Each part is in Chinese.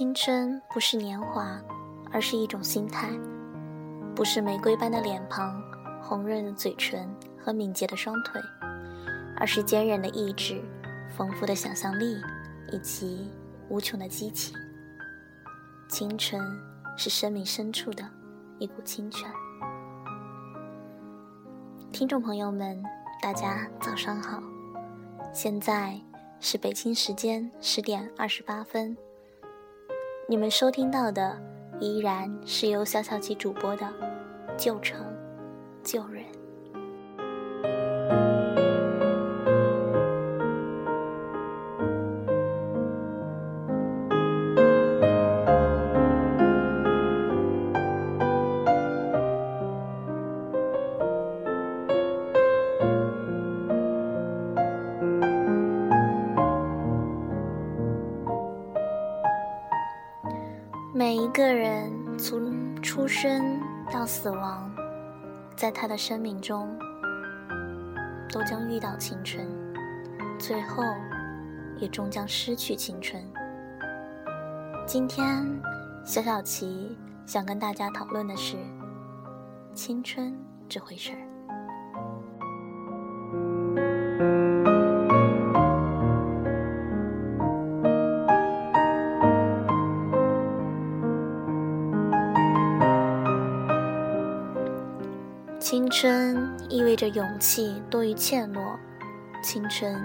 青春不是年华，而是一种心态；不是玫瑰般的脸庞、红润的嘴唇和敏捷的双腿，而是坚韧的意志、丰富的想象力以及无穷的激情。青春是生命深处的一股清泉。听众朋友们，大家早上好，现在是北京时间十点二十八分。你们收听到的依然是由小小琪主播的《旧城旧人》。死亡，在他的生命中，都将遇到青春，最后也终将失去青春。今天，小小琪想跟大家讨论的是青春这回事儿。青春意味着勇气多于怯懦，青春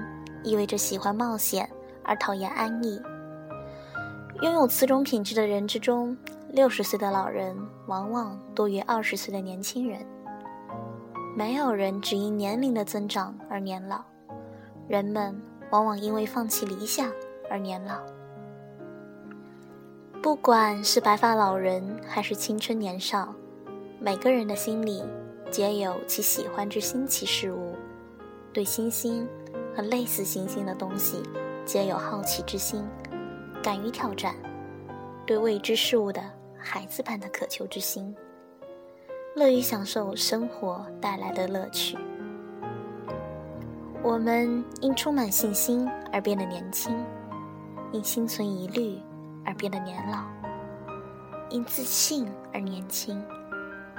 意味着喜欢冒险而讨厌安逸。拥有此种品质的人之中，六十岁的老人往往多于二十岁的年轻人。没有人只因年龄的增长而年老，人们往往因为放弃理想而年老。不管是白发老人还是青春年少，每个人的心里。皆有其喜欢之新奇事物，对星星和类似星星的东西，皆有好奇之心，敢于挑战，对未知事物的孩子般的渴求之心，乐于享受生活带来的乐趣。我们因充满信心而变得年轻，因心存疑虑而变得年老，因自信而年轻，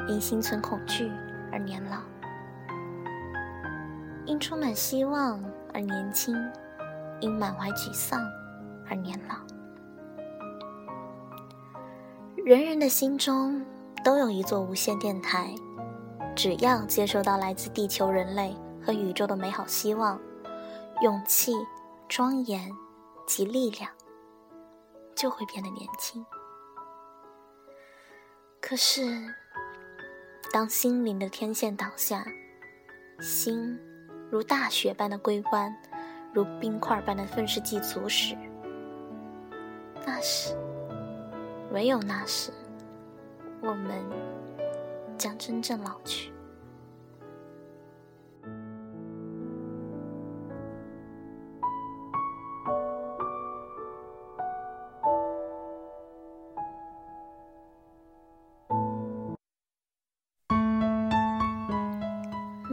因心存恐惧。而年老，因充满希望而年轻，因满怀沮丧而年老。人人的心中都有一座无线电台，只要接收到来自地球人类和宇宙的美好希望、勇气、庄严及力量，就会变得年轻。可是。当心灵的天线倒下，心如大雪般的归湾，如冰块般的愤世嫉俗时，那时，唯有那时，我们将真正老去。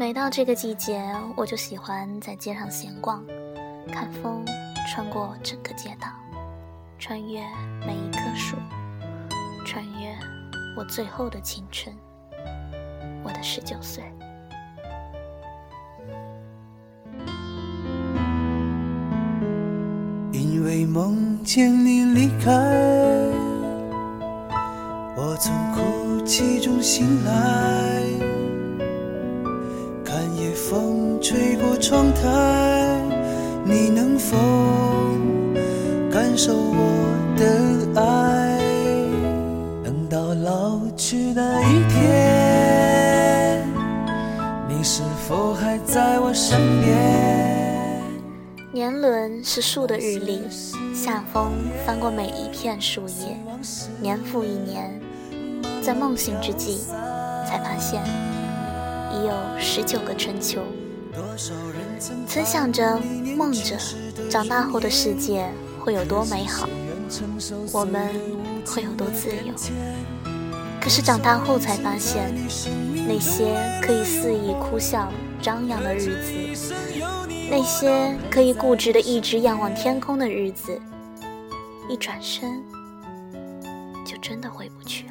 每到这个季节，我就喜欢在街上闲逛，看风穿过整个街道，穿越每一棵树，穿越我最后的青春，我的十九岁。因为梦见你离开，我从哭泣中醒来。吹过窗台，你能否感受我的爱？等到老去那一天，你是否还在我身边？年轮是树的日历，夏风翻过每一片树叶，年复一年，在梦醒之际，才发现。已有十九个春秋。曾想着、梦着，长大后的世界会有多美好，我们会有多自由。可是长大后才发现，那些可以肆意哭笑、张扬的日子，那些可以固执的一直仰望天空的日子，一转身就真的回不去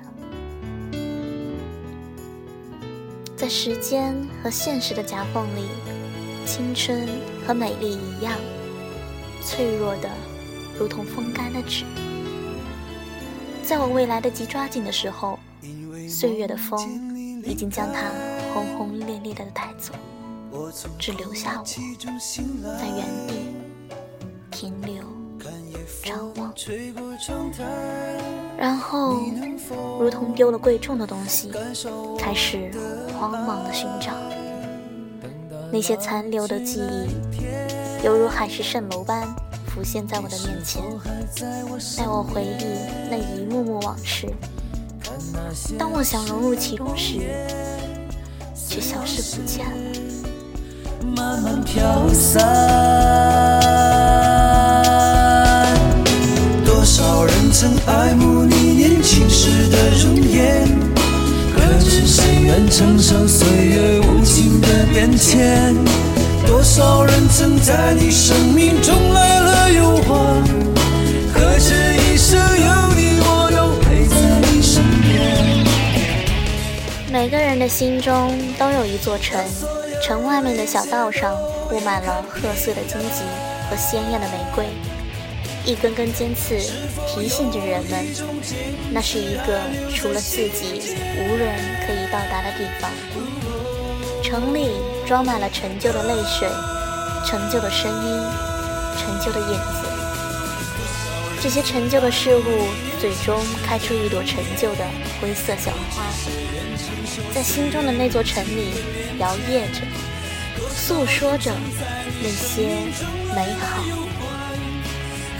在时间和现实的夹缝里，青春和美丽一样，脆弱的如同风干的纸。在我未来得及抓紧的时候，岁月的风已经将它轰轰烈烈的带走，只留下我在原地停留、张望，然后如同丢了贵重的东西，开始慌忙的寻找。那些残留的记忆，犹如海市蜃楼般浮现在我的面前，带我回忆那一幕幕往事。当我想融入其中时，却消失不见了。慢慢飘散。多少人曾爱慕你年轻时的容颜，可知谁愿承受岁月无情的变迁？多少人曾在你生命中来了又还，可知一生有你，我都陪在你身边。每个人的心中都有一座城，城外面的小道上布满了褐色的荆棘和鲜艳的玫瑰，一根根尖刺提醒着人们，那是一个除了自己无人可以到达的地方。城里装满了陈旧的泪水、陈旧的声音、陈旧的影子，这些陈旧的事物最终开出一朵陈旧的灰色小花。在心中的那座城里摇曳着，诉说着那些美好。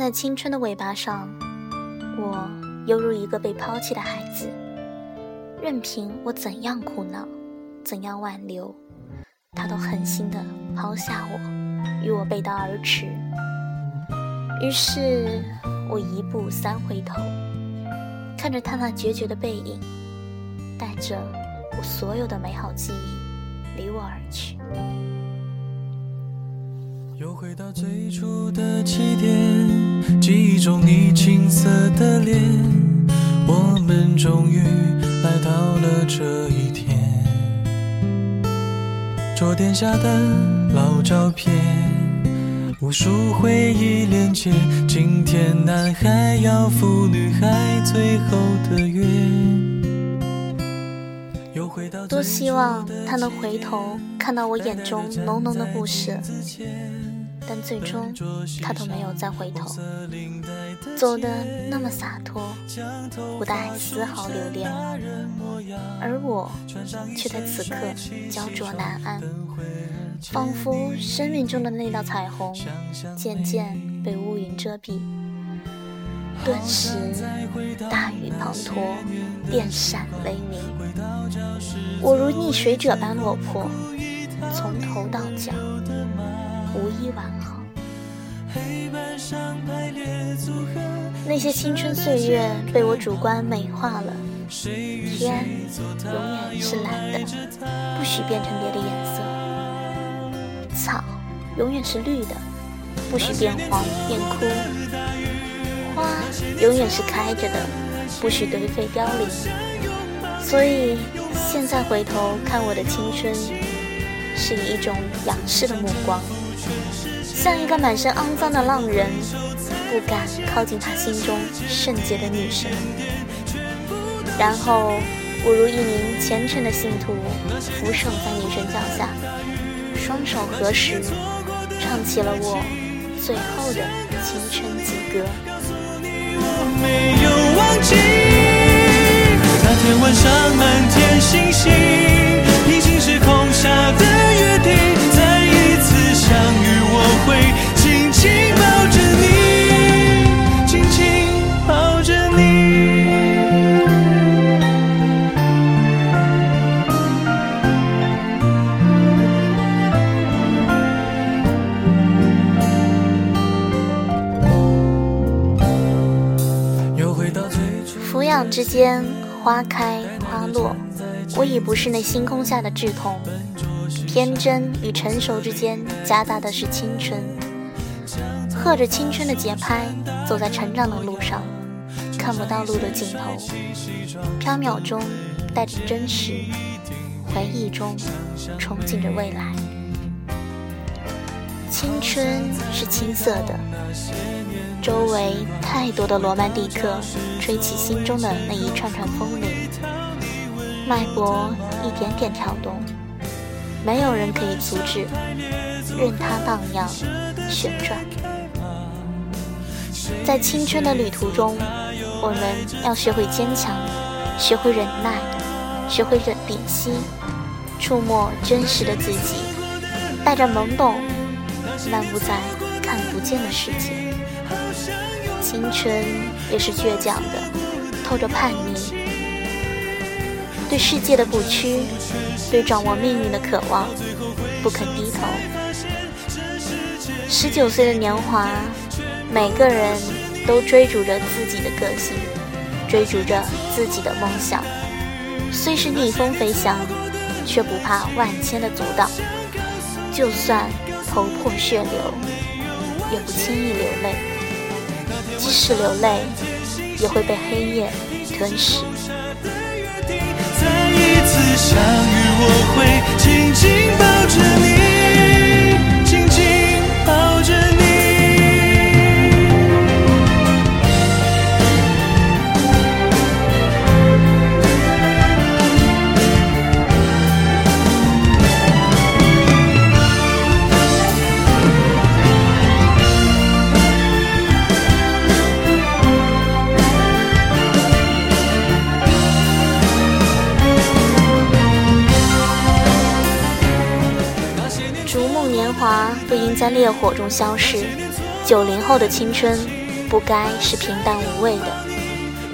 在青春的尾巴上，我犹如一个被抛弃的孩子，任凭我怎样苦恼，怎样挽留，他都狠心的抛下我，与我背道而驰。于是，我一步三回头，看着他那决绝的背影，带着我所有的美好记忆离我而去。又回到最初的起点，记忆中你青涩的脸，我们终于来到了这一天。桌垫下的老照片，无数回忆连接，今天男孩要赴女孩最后的约。又回到多希望他能回头看到我眼中浓浓的不舍，但最终他都没有再回头，走得那么洒脱，不带丝毫留恋，而我却在此刻焦灼难安，仿佛生命中的那道彩虹渐渐被乌云遮蔽，顿时大雨滂沱，电闪雷鸣，我如溺水者般落魄，从头到脚无一完好。那些青春岁月被我主观美化了，天永远是蓝的，不许变成别的颜色；草永远是绿的，不许变黄变枯；花永远是开着的，不许颓废凋零。所以现在回头看我的青春，是以一种仰视的目光。像一个满身肮脏的浪人，不敢靠近他心中圣洁的女神。然后，我如一名虔诚的信徒，俯首在女神脚下，双手合十，唱起了我最后的青春之歌。没有忘记那天晚上满天星星，之间，花开花落，我已不是那星空下的稚童。天真与成熟之间，夹杂的是青春。和着青春的节拍，走在成长的路上，看不到路的尽头。飘渺中带着真实，回忆中憧憬着未来。青春是青涩的，周围太多的罗曼蒂克，吹起心中的那一串串风铃，脉搏一点点跳动，没有人可以阻止，任它荡漾旋转。在青春的旅途中，我们要学会坚强，学会忍耐，学会忍屏息，触摸真实的自己，带着懵懂。漫步在看不见的世界，青春也是倔强的，透着叛逆，对世界的不屈，对掌握命运的渴望，不肯低头。十九岁的年华，每个人都追逐着自己的个性，追逐着自己的梦想，虽是逆风飞翔，却不怕万千的阻挡，就算。头破血流，也不轻易流泪；即使流泪，也会被黑夜吞噬。再一次相遇，我会紧紧烈火中消逝。九零后的青春，不该是平淡无味的。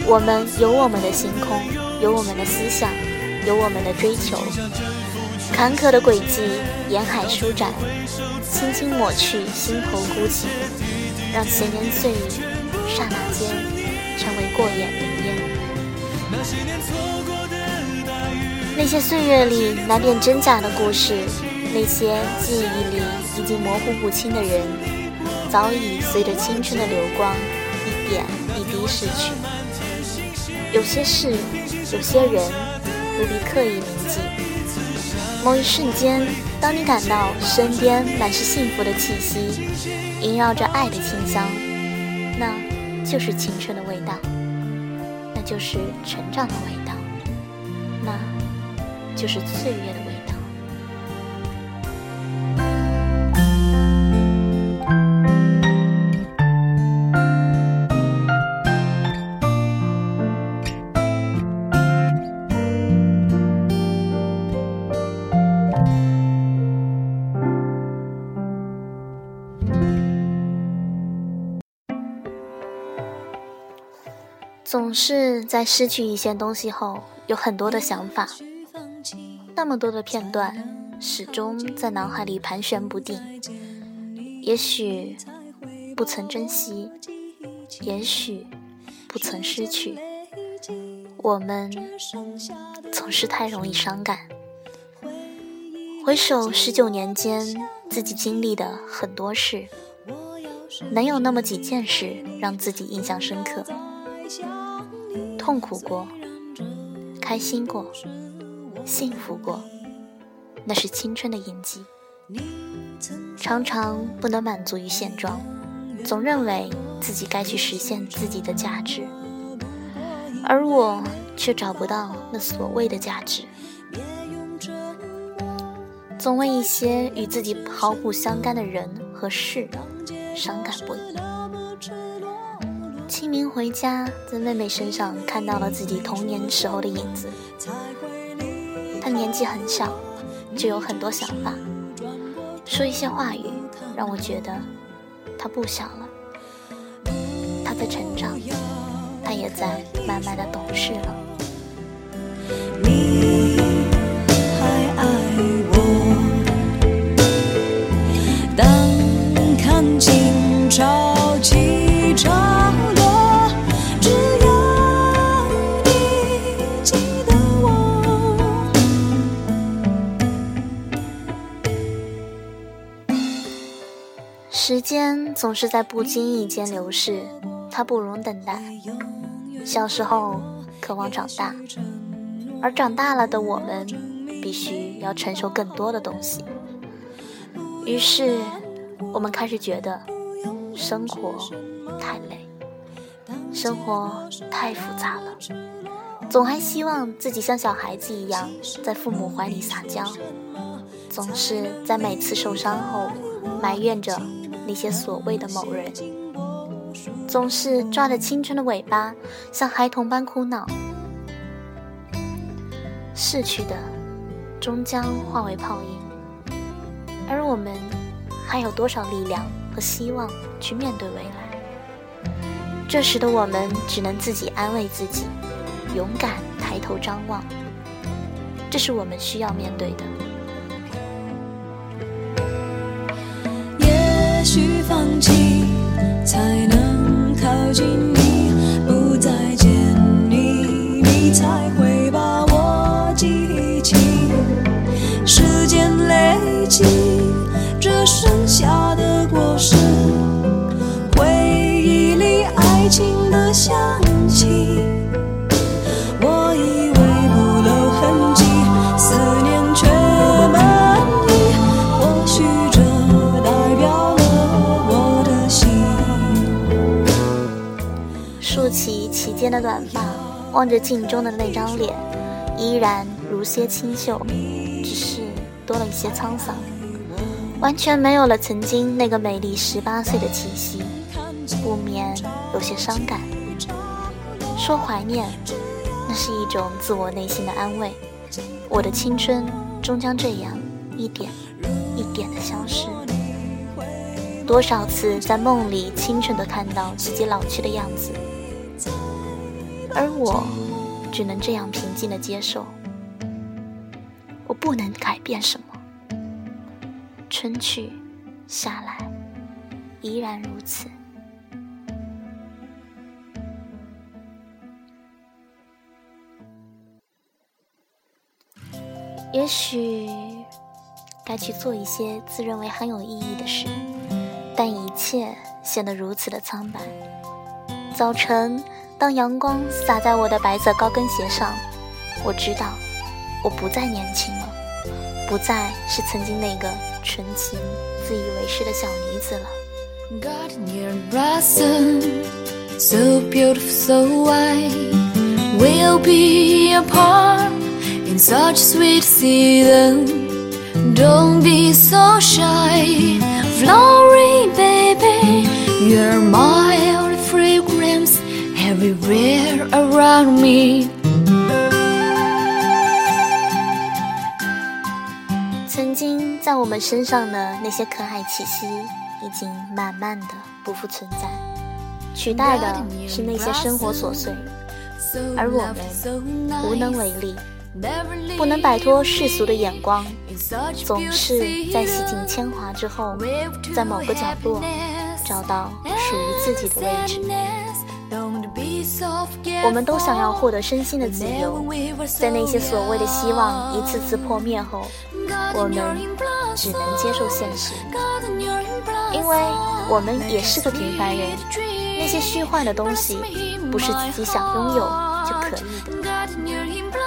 我们有我们的星空，有我们的思想，有我们的追求。坎坷的轨迹，沿海舒展，轻轻抹去心头孤寂，让闲言碎语，刹那间成为过眼云烟。那些岁月里难辨真假的故事。那些记忆里已经模糊不清的人，早已随着青春的流光一点一滴逝去。有些事，有些人，不必刻意铭记。某一瞬间，当你感到身边满是幸福的气息，萦绕着爱的清香，那就是青春的味道，那就是成长的味道，那就是岁月的。总是在失去一些东西后，有很多的想法，那么多的片段，始终在脑海里盘旋不定。也许不曾珍惜，也许不曾失去，我们总是太容易伤感。回首十九年间，自己经历的很多事，能有那么几件事让自己印象深刻。痛苦过，开心过，幸福过，那是青春的印记。常常不能满足于现状，总认为自己该去实现自己的价值，而我却找不到那所谓的价值，总为一些与自己毫不相干的人和事伤感不已。清明回家，在妹妹身上看到了自己童年时候的影子。她年纪很小，就有很多想法，说一些话语，让我觉得她不小了。她在成长，她也在慢慢的懂事了。时间总是在不经意间流逝，它不容等待。小时候渴望长大，而长大了的我们，必须要承受更多的东西。于是，我们开始觉得生活太累，生活太复杂了，总还希望自己像小孩子一样，在父母怀里撒娇，总是在每次受伤后埋怨着。那些所谓的某人，总是抓着青春的尾巴，像孩童般哭闹。逝去的，终将化为泡影，而我们，还有多少力量和希望去面对未来？这时的我们，只能自己安慰自己，勇敢抬头张望。这是我们需要面对的。去放弃，才能靠近你，不再见你，你才间的短发，望着镜中的那张脸，依然如些清秀，只是多了一些沧桑，完全没有了曾经那个美丽十八岁的气息，不免有些伤感。说怀念，那是一种自我内心的安慰。我的青春终将这样一点一点的消失。多少次在梦里清纯的看到自己老去的样子。而我只能这样平静的接受，我不能改变什么。春去夏来，依然如此。也许该去做一些自认为很有意义的事，但一切显得如此的苍白。早晨。当阳光洒在我的白色高跟鞋上，我知道我不再年轻了，不再是曾经那个纯情、自以为是的小女子了。Everywhere around me 曾经在我们身上的那些可爱气息，已经慢慢的不复存在，取代的是那些生活琐碎，而我们无能为力，不能摆脱世俗的眼光，总是在洗尽铅华之后，在某个角落找到属于自己的位置。我们都想要获得身心的自由，在那些所谓的希望一次次破灭后，我们只能接受现实，因为我们也是个平凡人。那些虚幻的东西，不是自己想拥有就可以。的，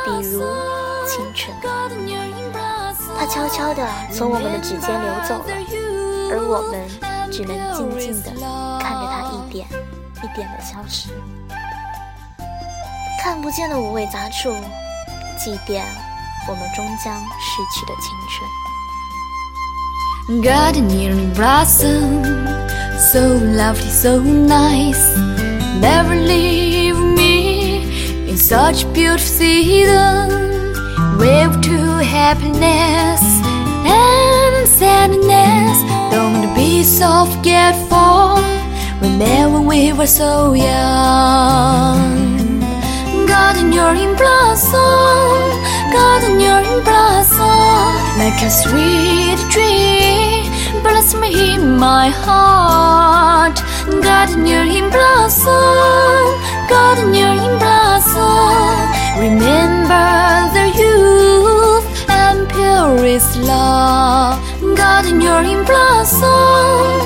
比如青春，它悄悄地从我们的指尖流走了，而我们只能静静地看着它一点一点的消失。看不见的五味杂处，祭奠我们终将逝去的青春。Gardening blossom, so lovely, so nice. Never leave me in such beautiful season. Wave to happiness and sadness. Don't be so forgetful. Remember when we were so young. Garden, you're in blossom. Garden, you're in blossom. Like a sweet tree, blossom in my heart. Garden, you're in blossom. Garden, you're in blossom. Remember the youth and purest love. Garden, you're in blossom.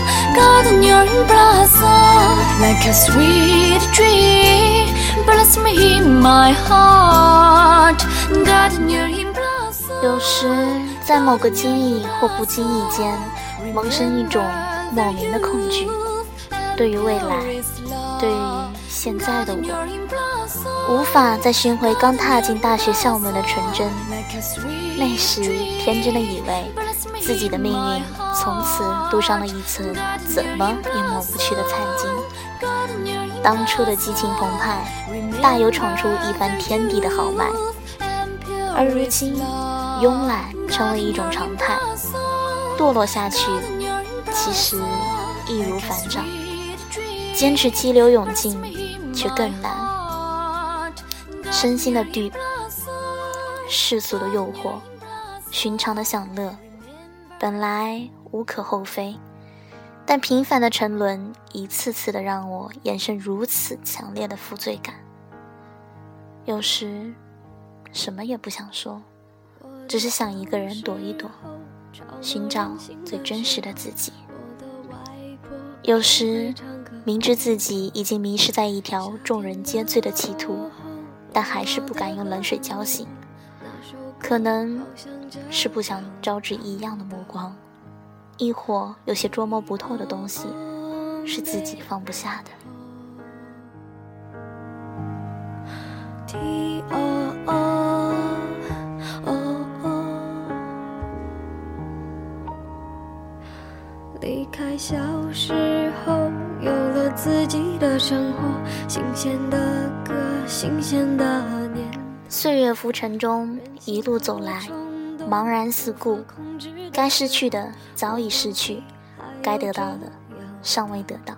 like a sweet dream. Bless me, in my heart. God near him blossom. 有时在某个经意或不经意间，萌生一种莫名的恐惧。对于未来，对于现在的我，无法再寻回刚踏进大学校门的纯真。那时天真的以为，自己的命运从此镀上了一层怎么也抹不去的灿金。当初的激情澎湃，大有闯出一番天地的豪迈。而如今，慵懒成为一种常态，堕落下去，其实易如反掌。坚持激流勇进，却更难。身心的对世俗的诱惑，寻常的享乐，本来无可厚非，但频繁的沉沦，一次次的让我衍生如此强烈的负罪感。有时，什么也不想说，只是想一个人躲一躲，寻找最真实的自己。有时。明知自己已经迷失在一条众人皆醉的歧途，但还是不敢用冷水浇醒。可能是不想招致异样的目光，亦或有些捉摸不透的东西是自己放不下的。离开小时候。自己的生活，新鲜的歌，新鲜的年。岁月浮沉中，一路走来，茫然四顾，该失去的早已失去，该得到的尚未得到。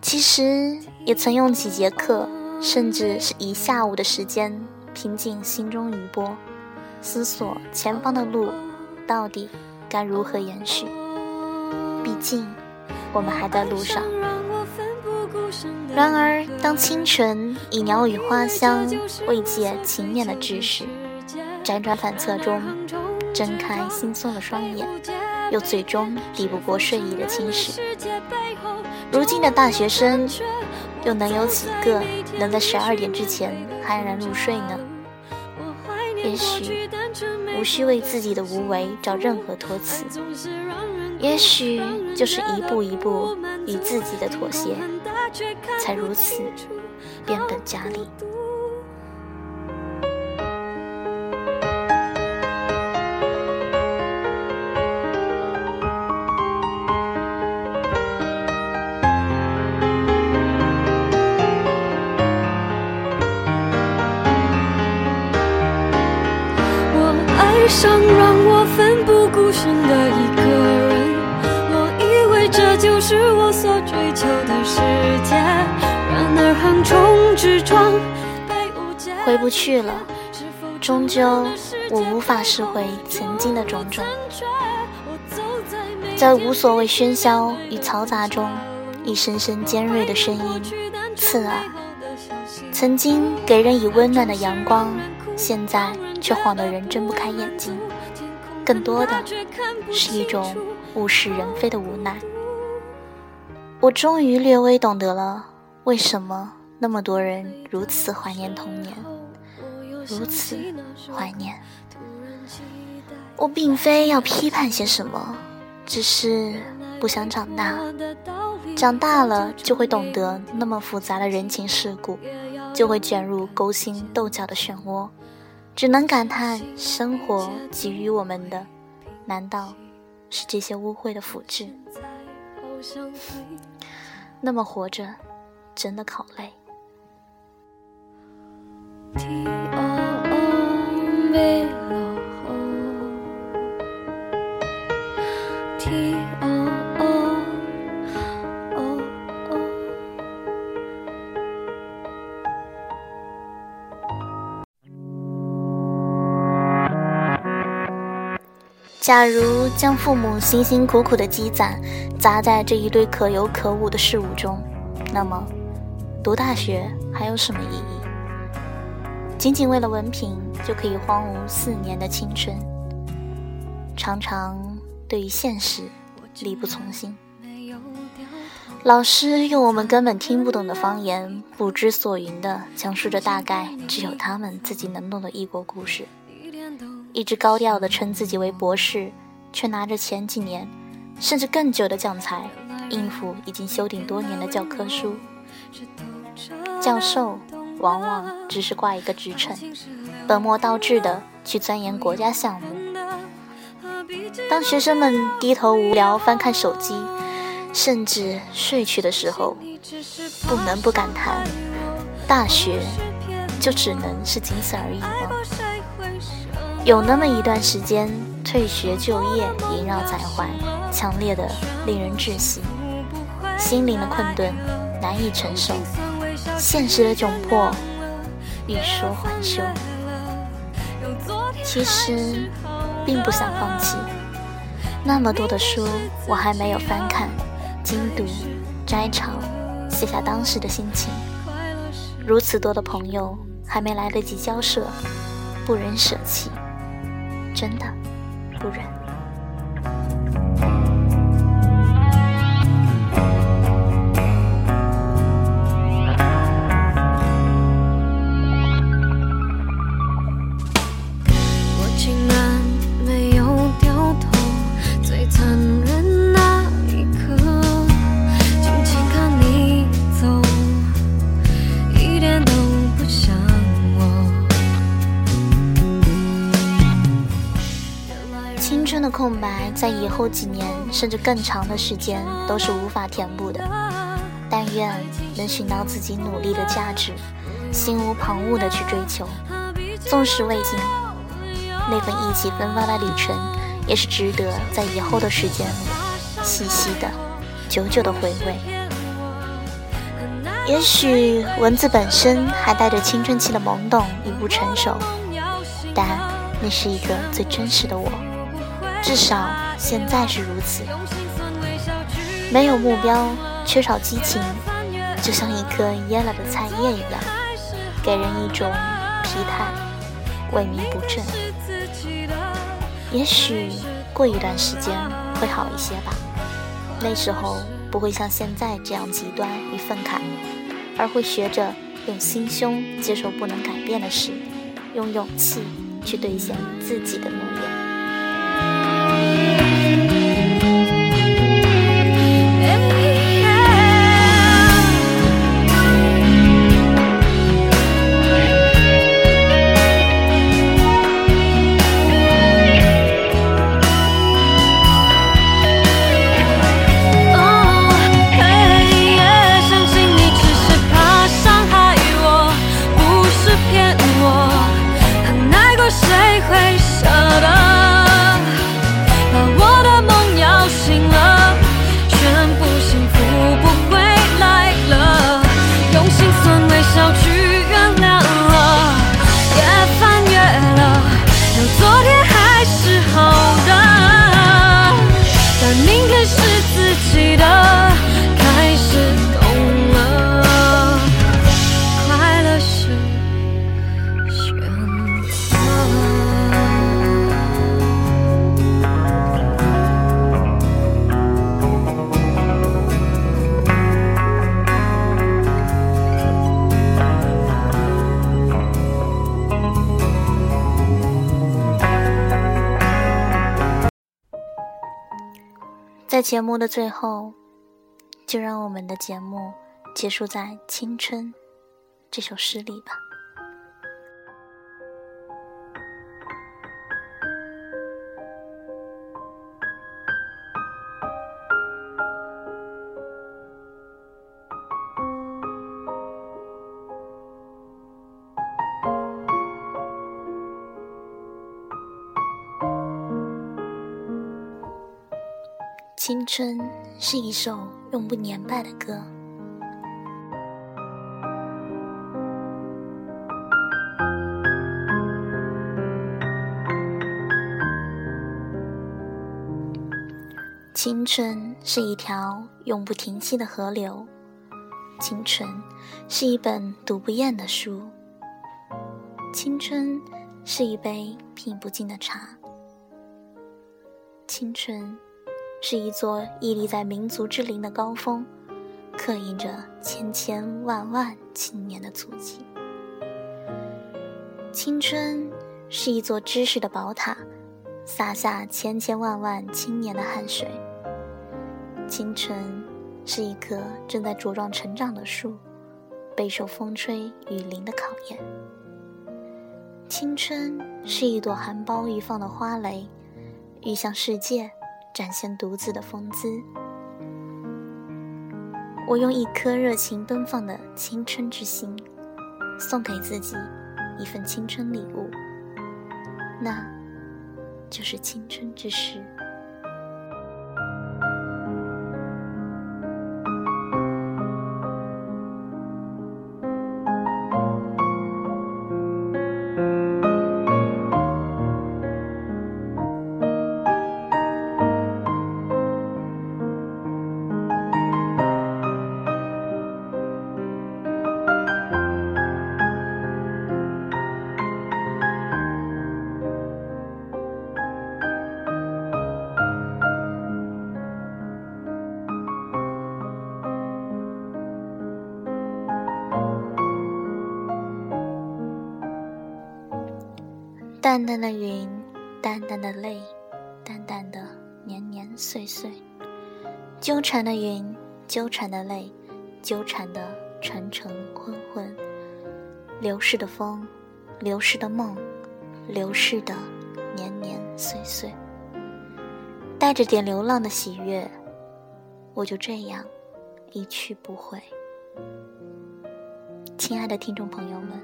其实也曾用几节课，甚至是一下午的时间，平静心中余波，思索前方的路到底该如何延续。毕竟。我们还在路上。然而，当清晨以鸟语花香慰藉情念的志士，辗转反侧中睁开惺忪的双眼，又最终抵不过睡意的侵蚀。如今的大学生，又能有几个能在十二点之前酣然入睡呢？也许无需为自己的无为找任何托词。也许就是一步一步与自己的妥协，才如此变本加厉。我爱上让我奋不顾身的所追求的世界。然而横冲直撞，回不去了，终究我无法拾回曾经的种种。在无所谓喧嚣与嘈杂中，一声声尖锐的声音刺耳。曾经给人以温暖的阳光，现在却晃得人睁不开眼睛。更多的是一种物是人非的无奈。我终于略微懂得了，为什么那么多人如此怀念童年，如此怀念。我并非要批判些什么，只是不想长大。长大了就会懂得那么复杂的人情世故，就会卷入勾心斗角的漩涡，只能感叹生活给予我们的，难道是这些污秽的腐质？那么活着，真的好累。假如将父母辛辛苦苦的积攒砸在这一堆可有可无的事物中，那么读大学还有什么意义？仅仅为了文凭就可以荒芜四年的青春，常常对于现实力不从心。老师用我们根本听不懂的方言，不知所云的讲述着大概只有他们自己能懂的异国故事。一直高调的称自己为博士，却拿着前几年甚至更久的讲材应付已经修订多年的教科书。教授往往只是挂一个职称，本末倒置的去钻研国家项目。当学生们低头无聊翻看手机。甚至睡去的时候，不能不感叹：大学就只能是仅此而已吗？有那么一段时间，退学就业萦绕在怀，强烈的令人窒息，心灵的困顿难以承受，现实的窘迫欲说还休。其实并不想放弃，那么多的书我还没有翻看。精读、摘抄，写下当时的心情。如此多的朋友，还没来得及交涉，不忍舍弃，真的不忍。以后几年甚至更长的时间都是无法填补的。但愿能寻到自己努力的价值，心无旁骛的去追求。纵使未尽，那份意气风发的旅程，也是值得在以后的时间里细细的、久久的回味。也许文字本身还带着青春期的懵懂与不成熟，但那是一个最真实的我。至少现在是如此。没有目标，缺少激情，就像一颗蔫了的菜叶一样，给人一种疲态、萎靡不振。也许过一段时间会好一些吧，那时候不会像现在这样极端与愤慨，而会学着用心胸接受不能改变的事，用勇气去兑现自己的诺言。在节目的最后，就让我们的节目结束在《青春》这首诗里吧。青春是一首永不年败的歌。青春是一条永不停息的河流，青春是一本读不厌的书，青春是一杯品不尽的茶，青春。是一座屹立在民族之林的高峰，刻印着千千万万青年的足迹。青春是一座知识的宝塔，洒下千千万万青年的汗水。青春是一棵正在茁壮成长的树，备受风吹雨淋的考验。青春是一朵含苞欲放的花蕾，欲向世界展现独自的风姿。我用一颗热情奔放的青春之心，送给自己一份青春礼物，那就是青春之诗。淡淡的云，淡淡的泪，淡淡的年年岁岁，纠缠的云，纠缠的泪，纠缠的沉沉昏昏，流逝的风，流逝的梦，流逝的年年岁岁，带着点流浪的喜悦，我就这样一去不回。亲爱的听众朋友们，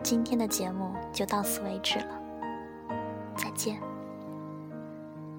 今天的节目。就到此为止了，再见。